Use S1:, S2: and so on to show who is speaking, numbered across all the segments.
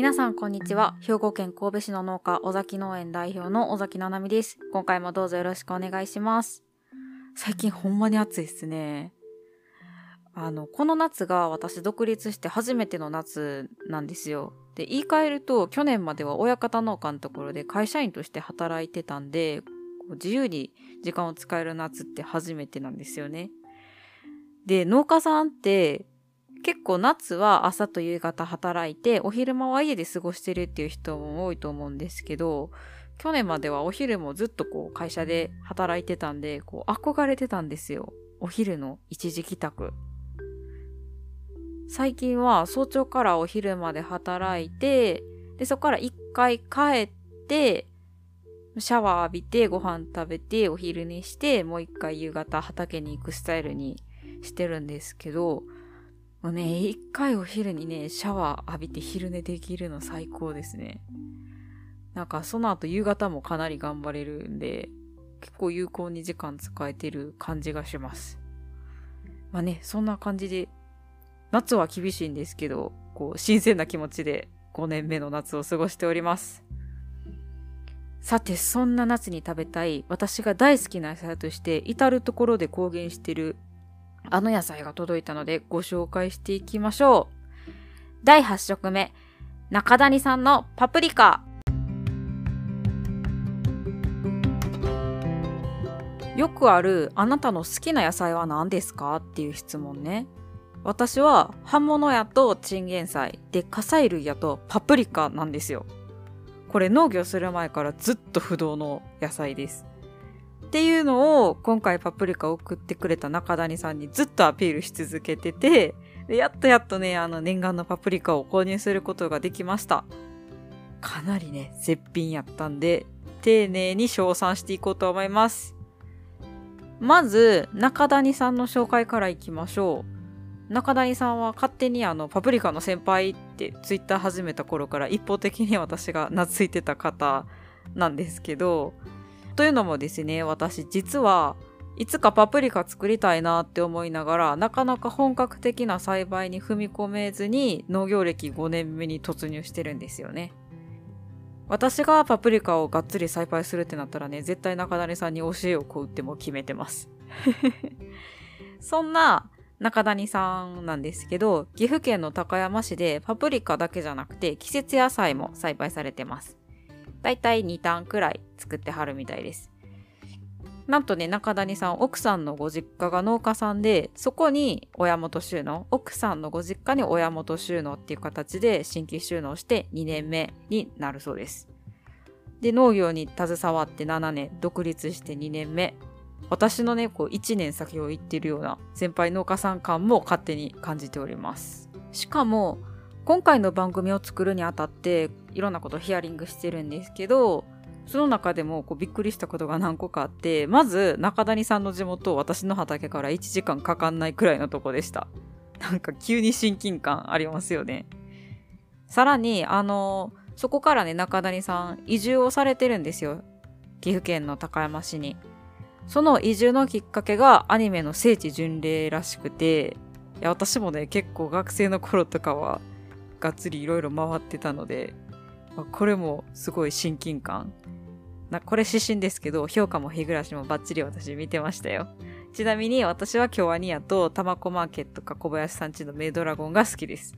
S1: 皆さんこんにちは。兵庫県神戸市の農家、尾崎農園代表の尾崎七海です。今回もどうぞよろしくお願いします。最近ほんまに暑いですね。あの、この夏が私独立して初めての夏なんですよ。で、言い換えると、去年までは親方農家のところで会社員として働いてたんで、こう自由に時間を使える夏って初めてなんですよね。で、農家さんって結構夏は朝と夕方働いて、お昼間は家で過ごしてるっていう人も多いと思うんですけど、去年まではお昼もずっとこう会社で働いてたんで、こう憧れてたんですよ。お昼の一時帰宅。最近は早朝からお昼まで働いて、で、そこから一回帰って、シャワー浴びて、ご飯食べて、お昼にして、もう一回夕方畑に行くスタイルにしてるんですけど、もうね、一回お昼にね、シャワー浴びて昼寝できるの最高ですね。なんかその後夕方もかなり頑張れるんで、結構有効に時間使えてる感じがします。まあね、そんな感じで、夏は厳しいんですけど、こう、新鮮な気持ちで5年目の夏を過ごしております。さて、そんな夏に食べたい、私が大好きな野菜として、至るところで公言してるあの野菜が届いたのでご紹介していきましょう。第8食目、中谷さんのパプリカ。よくあるあなたの好きな野菜は何ですか？っていう質問ね。私は葉物やとチンゲン菜で火砕類やとパプリカなんですよ。これ農業する前からずっと不動の野菜です。っていうのを今回パプリカを送ってくれた中谷さんにずっとアピールし続けてて、でやっとやっとね、あの念願のパプリカを購入することができました。かなりね、絶品やったんで、丁寧に称賛していこうと思います。まず、中谷さんの紹介からいきましょう。中谷さんは勝手にあの、パプリカの先輩ってツイッター始めた頃から一方的に私が懐いてた方なんですけど、というのもですね、私実はいつかパプリカ作りたいなって思いながら、なかなか本格的な栽培に踏み込めずに農業歴5年目に突入してるんですよね。私がパプリカをがっつり栽培するってなったらね、絶対中谷さんに教えを請うっても決めてます。そんな中谷さんなんですけど、岐阜県の高山市でパプリカだけじゃなくて季節野菜も栽培されてます。だいたい2ターンくらい作ってはるみたいです。なんとね、中谷さん、奥さんのご実家が農家さんで、そこに親元収納、奥さんのご実家に親元収納っていう形で新規収納して2年目になるそうです。で、農業に携わって7年、独立して2年目。私のね、こう1年先を行ってるような先輩農家さん感も勝手に感じております。しかも、今回の番組を作るにあたっていろんなことをヒアリングしてるんですけどその中でもこうびっくりしたことが何個かあってまず中谷さんの地元私の畑から1時間かかんないくらいのとこでした。なんか急に親近感ありますよね。さらにあのそこからね中谷さん移住をされてるんですよ。岐阜県の高山市に。その移住のきっかけがアニメの聖地巡礼らしくていや私もね結構学生の頃とかはがっつりいろいろ回ってたので、まあこれもすごい親近感。なこれ指針ですけど、評価も日暮らしもバッチリ私見てましたよ。ちなみに私は京アニアとタマコマーケットか小林さんちのメイドラゴンが好きです。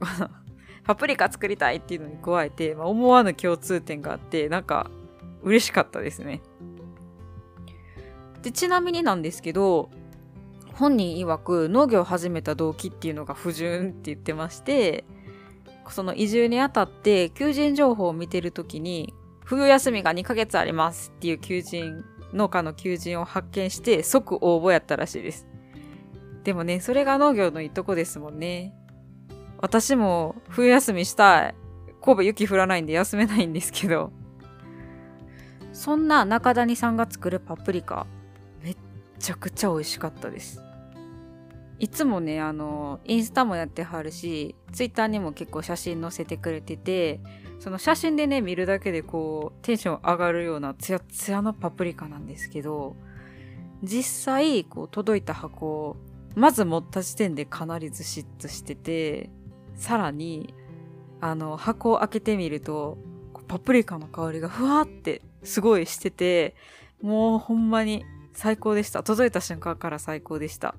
S1: パプリカ作りたいっていうのに加えて、まあ、思わぬ共通点があって、なんか嬉しかったですね。で、ちなみになんですけど、本人曰く農業を始めた動機っていうのが不純って言ってまして、その移住にあたって求人情報を見てるときに、冬休みが2ヶ月ありますっていう求人、農家の求人を発見して即応募やったらしいです。でもね、それが農業のいいとこですもんね。私も冬休みしたい。神戸雪降らないんで休めないんですけど。そんな中谷さんが作るパプリカ、めっちゃくちゃ美味しかったです。いつもね、あの、インスタもやってはるし、ツイッターにも結構写真載せてくれてて、その写真でね、見るだけでこう、テンション上がるようなツヤツヤのパプリカなんですけど、実際、こう、届いた箱を、まず持った時点でかなりずしっとしてて、さらに、あの、箱を開けてみると、パプリカの香りがふわってすごいしてて、もうほんまに最高でした。届いた瞬間から最高でした。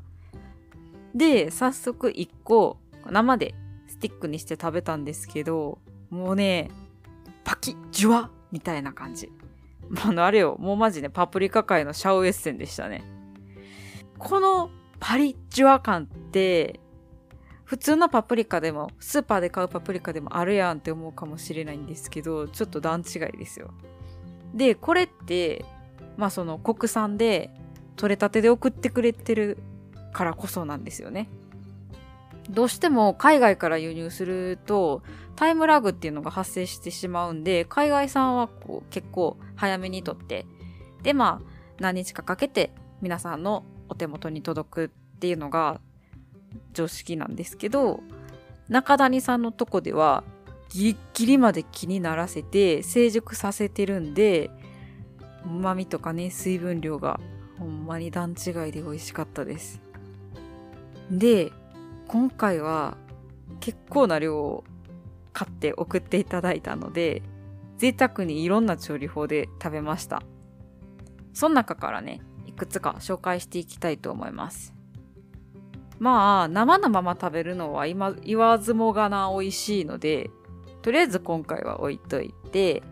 S1: で、早速1個生でスティックにして食べたんですけど、もうね、パキッ、ジュワみたいな感じ。あの、あれよ、もうマジね、パプリカ界のシャウエッセンでしたね。このパリッジュワ感って、普通のパプリカでも、スーパーで買うパプリカでもあるやんって思うかもしれないんですけど、ちょっと段違いですよ。で、これって、まあその国産で取れたてで送ってくれてるからこそなんですよね。どうしても海外から輸入するとタイムラグっていうのが発生してしまうんで、海外産はこう結構早めに取って、でまあ何日かかけて皆さんのお手元に届くっていうのが常識なんですけど、中谷さんのとこではギリギリまで気にならせて成熟させてるんで、旨味とかね、水分量がほんまに段違いで美味しかったです。で、今回は結構な量を買って送っていただいたので、贅沢にいろんな調理法で食べました。その中からね、いくつか紹介していきたいと思います。まあ、生のまま食べるのは今言わずもがな美味しいので、とりあえず今回は置いといて、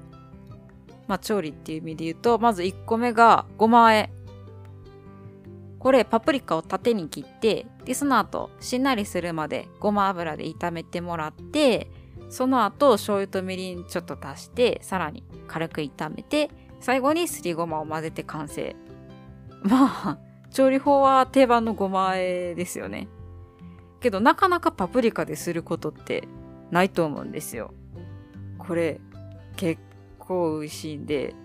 S1: まあ、調理っていう意味で言うと、まず1個目がごま和え。これ、パプリカを縦に切って、で、その後、しんなりするまでごま油で炒めてもらって、その後、醤油とみりんちょっと足して、さらに軽く炒めて、最後にすりごまを混ぜて完成。まあ、調理法は定番のごま和えですよね。けど、なかなかパプリカですることってないと思うんですよ。これ、結構美味しいんで、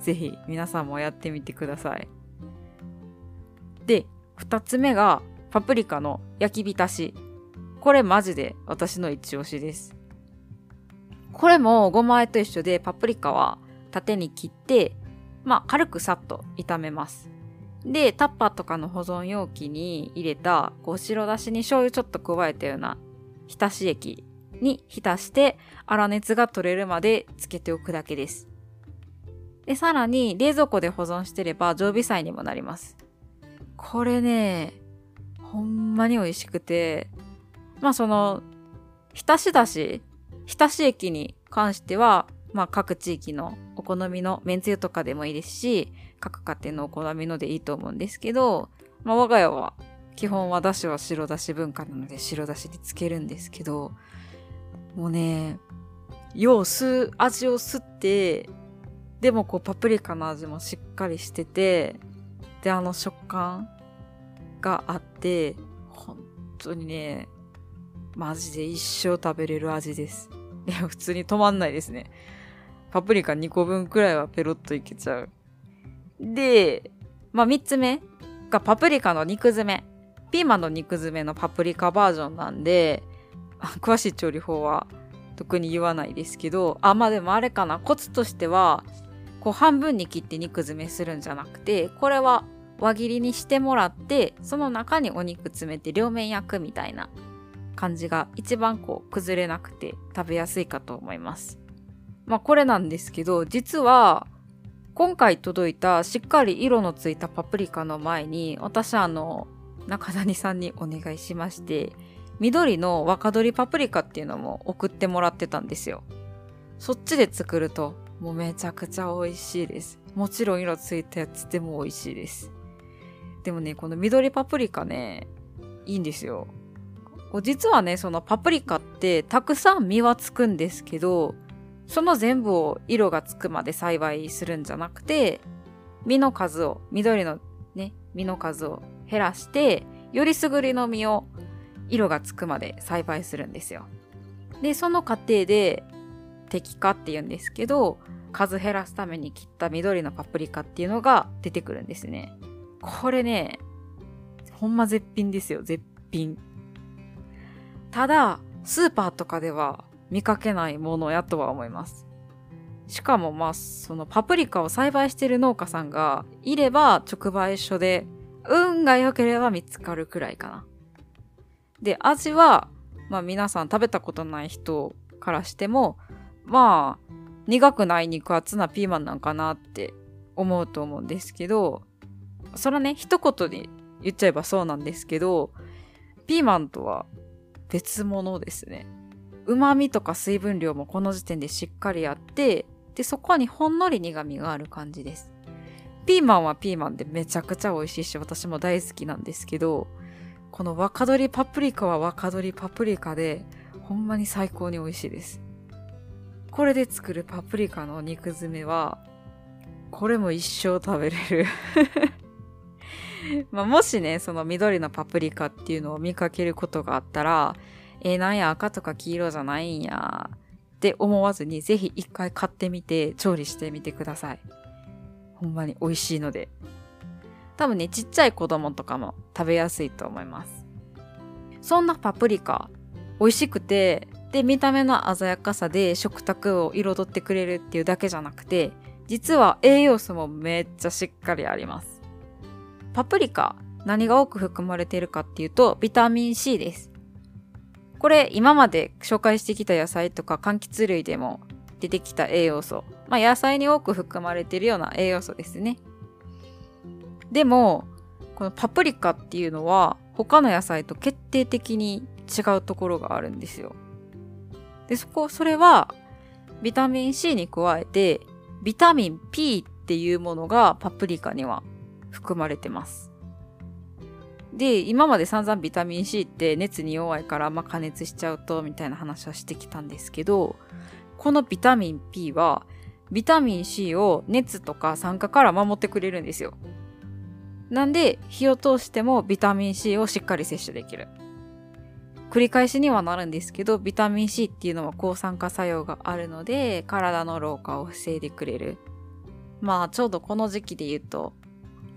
S1: ぜひ皆さんもやってみてください。で、二つ目がパプリカの焼き浸し。これマジで私の一押しです。これもごま和えと一緒でパプリカは縦に切って、まあ軽くさっと炒めます。で、タッパーとかの保存容器に入れた、こう白だしに醤油ちょっと加えたような浸し液に浸して粗熱が取れるまでつけておくだけです。で、さらに冷蔵庫で保存してれば常備菜にもなります。これね、ほんまに美味しくて、まあその、浸しだし、浸し液に関しては、まあ各地域のお好みのめんつゆとかでもいいですし、各家庭のお好みのでいいと思うんですけど、まあ我が家は基本はだしは白だし文化なので白だしにつけるんですけど、もうね、よう吸う、味を吸って、でもこうパプリカの味もしっかりしてて、で、あの食感があって、本当にね、マジで一生食べれる味です。いや、普通に止まんないですね。パプリカ2個分くらいはペロッといけちゃう。で、まあ、3つ目がパプリカの肉詰め。ピーマンの肉詰めのパプリカバージョンなんで、詳しい調理法は特に言わないですけど、あ、まあでもあれかな。コツとしては、こう半分に切って肉詰めするんじゃなくて、これは輪切りにしてもらって、その中にお肉詰めて両面焼くみたいな感じが一番こう崩れなくて食べやすいかと思います。まあこれなんですけど、実は今回届いたしっかり色のついたパプリカの前に私あの中谷さんにお願いしまして緑の若鶏パプリカっていうのも送ってもらってたんですよ。そっちで作るともうめちゃくちゃ美味しいです。もちろん色ついたやつでも美味しいです。でもね、この緑パプリカね、いいんですよ。実はね、そのパプリカってたくさん実はつくんですけど、その全部を色がつくまで栽培するんじゃなくて、実の数を、緑のね、実の数を減らして、よりすぐりの実を色がつくまで栽培するんですよ。で、その過程で適化って言うんですけど、数減らすために切った緑のパプリカっていうのが出てくるんですね。これね、ほんま絶品ですよ、絶品。ただ、スーパーとかでは見かけないものやとは思います。しかもまあ、そのパプリカを栽培してる農家さんがいれば直売所で運が良ければ見つかるくらいかな。で、味は、まあ皆さん食べたことない人からしても、まあ、苦くない肉厚なピーマンなんかなって思うと思うんですけど、それはね、一言で言っちゃえばそうなんですけど、ピーマンとは別物ですね。旨味とか水分量もこの時点でしっかりあって、で、そこにほんのり苦味がある感じです。ピーマンはピーマンでめちゃくちゃ美味しいし、私も大好きなんですけど、この若鶏パプリカは若鶏パプリカで、ほんまに最高に美味しいです。これで作るパプリカの肉詰めは、これも一生食べれる まあもしね、その緑のパプリカっていうのを見かけることがあったら、えー、なんや赤とか黄色じゃないんやって思わずに、ぜひ一回買ってみて調理してみてください。ほんまに美味しいので。多分ね、ちっちゃい子供とかも食べやすいと思います。そんなパプリカ、美味しくて、で、見た目の鮮やかさで食卓を彩ってくれるっていうだけじゃなくて、実は栄養素もめっちゃしっかりあります。パプリカ、何が多く含まれているかっていうと、ビタミン C です。これ、今まで紹介してきた野菜とか柑橘類でも出てきた栄養素。まあ、野菜に多く含まれているような栄養素ですね。でも、このパプリカっていうのは、他の野菜と決定的に違うところがあるんですよ。で、そこ、それは、ビタミン C に加えて、ビタミン P っていうものがパプリカには含まれてます。で、今まで散々ビタミン C って熱に弱いから、まあ、加熱しちゃうと、みたいな話はしてきたんですけど、このビタミン P は、ビタミン C を熱とか酸化から守ってくれるんですよ。なんで、火を通してもビタミン C をしっかり摂取できる。繰り返しにはなるんですけど、ビタミン C っていうのは抗酸化作用があるので、体の老化を防いでくれる。まあ、ちょうどこの時期で言うと、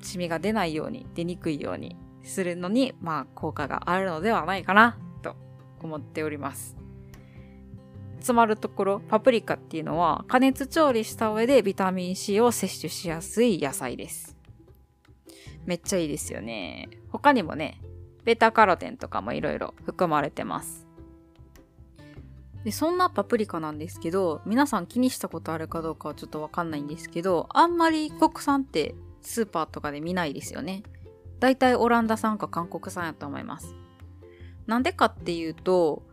S1: シミが出ないように、出にくいようにするのに、まあ、効果があるのではないかな、と思っております。つまるところ、パプリカっていうのは加熱調理した上でビタミン C を摂取しやすい野菜です。めっちゃいいですよね。他にもね、ベタカロテンとかもいろいろ含まれてます。で、そんなパプリカなんですけど、皆さん気にしたことあるかどうかはちょっとわかんないんですけど、あんまり国産ってスーパーとかで見ないですよね。だいたいオランダ産か韓国産やと思います。なんでかっていうと、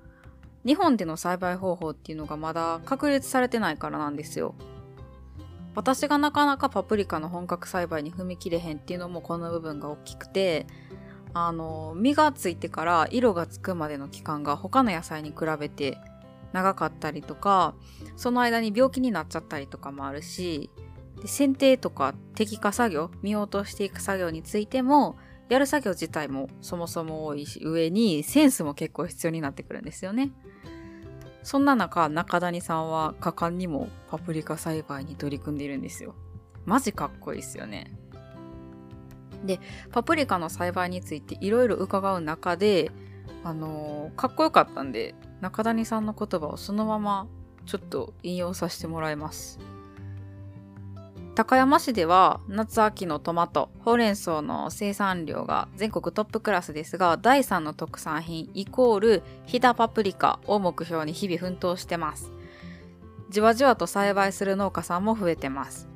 S1: 日本での栽培方法っていうのがまだ確立されてないからなんですよ。私がなかなかパプリカの本格栽培に踏み切れへんっていうのもこの部分が大きくて、あの、実がついてから色がつくまでの期間が他の野菜に比べて長かったりとか、その間に病気になっちゃったりとかもあるし、で剪定とか摘果作業、見落としていく作業についても、やる作業自体もそもそも多いし、上にセンスも結構必要になってくるんですよね。そんな中、中谷さんは果敢にもパプリカ栽培に取り組んでいるんですよ。マジかっこいいですよね。で、パプリカの栽培についていろいろ伺う中で、あのー、かっこよかったんで、中谷さんの言葉をそのままちょっと引用させてもらいます。高山市では夏秋のトマト、ほうれん草の生産量が全国トップクラスですが、第3の特産品イコールヒダパプリカを目標に日々奮闘してます。じわじわと栽培する農家さんも増えてます。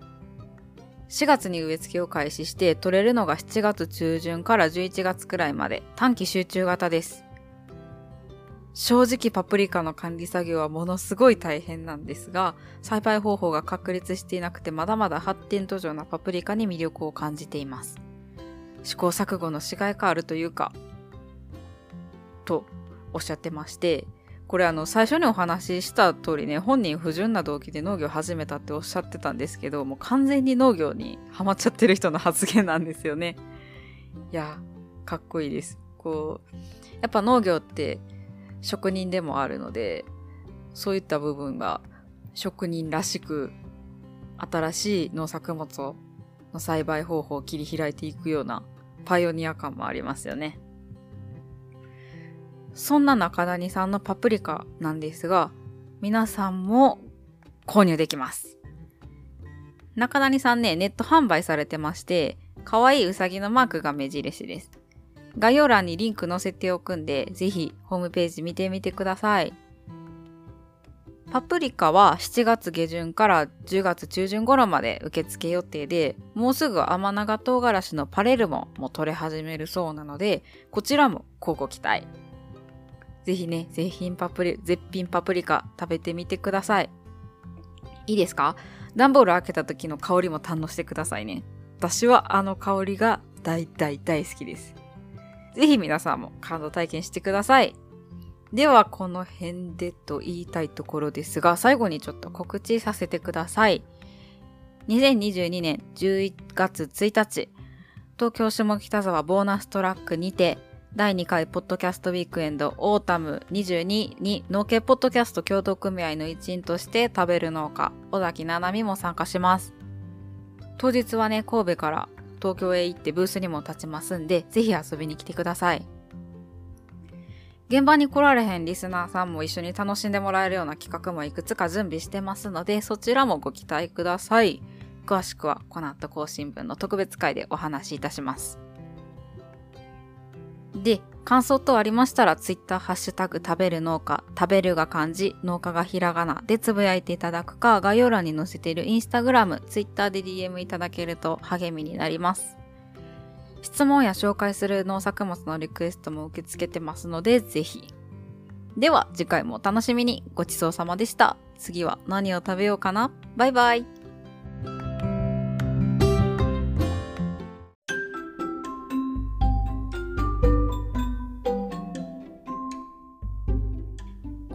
S1: 4月に植え付けを開始して取れるのが7月中旬から11月くらいまで短期集中型です。正直パプリカの管理作業はものすごい大変なんですが、栽培方法が確立していなくてまだまだ発展途上なパプリカに魅力を感じています。試行錯誤のしがいがあるというか、とおっしゃってまして、これあの最初にお話しした通りね、本人不純な動機で農業始めたっておっしゃってたんですけど、もう完全に農業にハマっちゃってる人の発言なんですよね。いや、かっこいいです。こう、やっぱ農業って職人でもあるので、そういった部分が職人らしく新しい農作物の栽培方法を切り開いていくようなパイオニア感もありますよね。そんな中谷さんのパプリカなんですが、皆さんも購入できます。中谷さんね、ネット販売されてまして、可愛いうさぎのマークが目印です。概要欄にリンク載せておくんで、ぜひホームページ見てみてください。パプリカは7月下旬から10月中旬頃まで受付予定で、もうすぐ甘長唐辛子のパレルモも取れ始めるそうなので、こちらも交互期待。ぜひね、絶品パプリ、絶品パプリカ食べてみてください。いいですか？段ボール開けた時の香りも堪能してくださいね。私はあの香りが大大大好きです。ぜひ皆さんも感動体験してください。では、この辺でと言いたいところですが、最後にちょっと告知させてください。2022年11月1日、東京下北沢ボーナストラックにて、第2回ポッドキャストウィークエンドオータム22に農系ポッドキャスト協同組合の一員として食べる農家、小崎七海も参加します。当日はね、神戸から東京へ行ってブースにも立ちますんで、ぜひ遊びに来てください。現場に来られへんリスナーさんも一緒に楽しんでもらえるような企画もいくつか準備してますので、そちらもご期待ください。詳しくはこの後更新分の特別会でお話しいたします。で、感想等ありましたら、ツイッターハッシュタグ食べる農家、食べるが漢字、農家がひらがなでつぶやいていただくか、概要欄に載せているインスタグラム、ツイッターで DM いただけると励みになります。質問や紹介する農作物のリクエストも受け付けてますので、ぜひ。では、次回もお楽しみに。ごちそうさまでした。次は何を食べようかなバイバイ。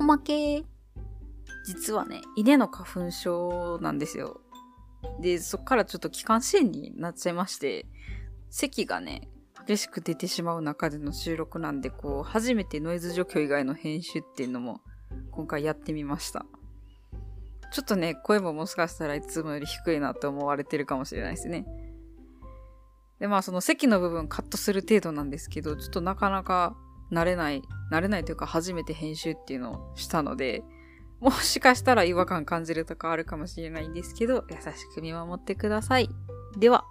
S1: まけ。実はね、稲の花粉症なんですよ。で、そっからちょっと気管支炎になっちゃいまして、咳がね、激しく出てしまう中での収録なんで、こう、初めてノイズ除去以外の編集っていうのも今回やってみました。ちょっとね、声ももしかしたらいつもより低いなって思われてるかもしれないですね。で、まあその席の部分カットする程度なんですけど、ちょっとなかなか慣れない、慣れないというか初めて編集っていうのをしたので、もしかしたら違和感感じるとかあるかもしれないんですけど、優しく見守ってください。では。